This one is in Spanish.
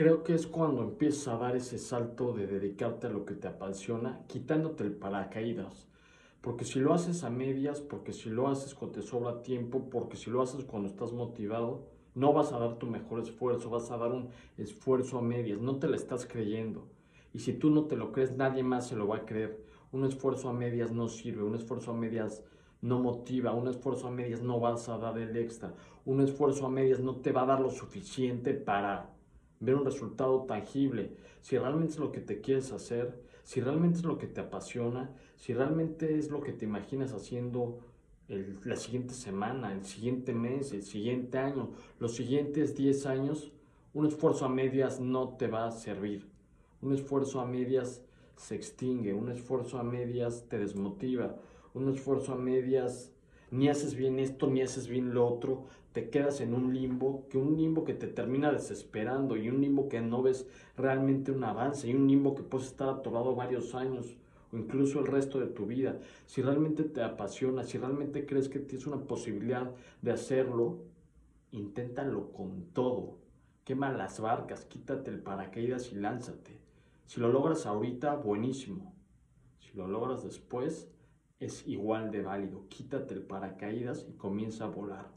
Creo que es cuando empiezas a dar ese salto de dedicarte a lo que te apasiona, quitándote el paracaídas. Porque si lo haces a medias, porque si lo haces cuando te sobra tiempo, porque si lo haces cuando estás motivado, no vas a dar tu mejor esfuerzo, vas a dar un esfuerzo a medias, no te lo estás creyendo. Y si tú no te lo crees, nadie más se lo va a creer. Un esfuerzo a medias no sirve, un esfuerzo a medias no motiva, un esfuerzo a medias no vas a dar el extra, un esfuerzo a medias no te va a dar lo suficiente para ver un resultado tangible. Si realmente es lo que te quieres hacer, si realmente es lo que te apasiona, si realmente es lo que te imaginas haciendo la siguiente semana, el siguiente mes, el siguiente año, los siguientes 10 años, un esfuerzo a medias no te va a servir. Un esfuerzo a medias se extingue, un esfuerzo a medias te desmotiva, un esfuerzo a medias ni haces bien esto, ni haces bien lo otro, te quedas en un limbo, que un limbo que te termina desesperando y un limbo que no ves realmente un avance y un limbo que puedes estar atorado varios años o incluso el resto de tu vida. Si realmente te apasiona, si realmente crees que tienes una posibilidad de hacerlo, inténtalo con todo. Quema las barcas, quítate el paracaídas y lánzate. Si lo logras ahorita, buenísimo. Si lo logras después, es igual de válido. Quítate el paracaídas y comienza a volar.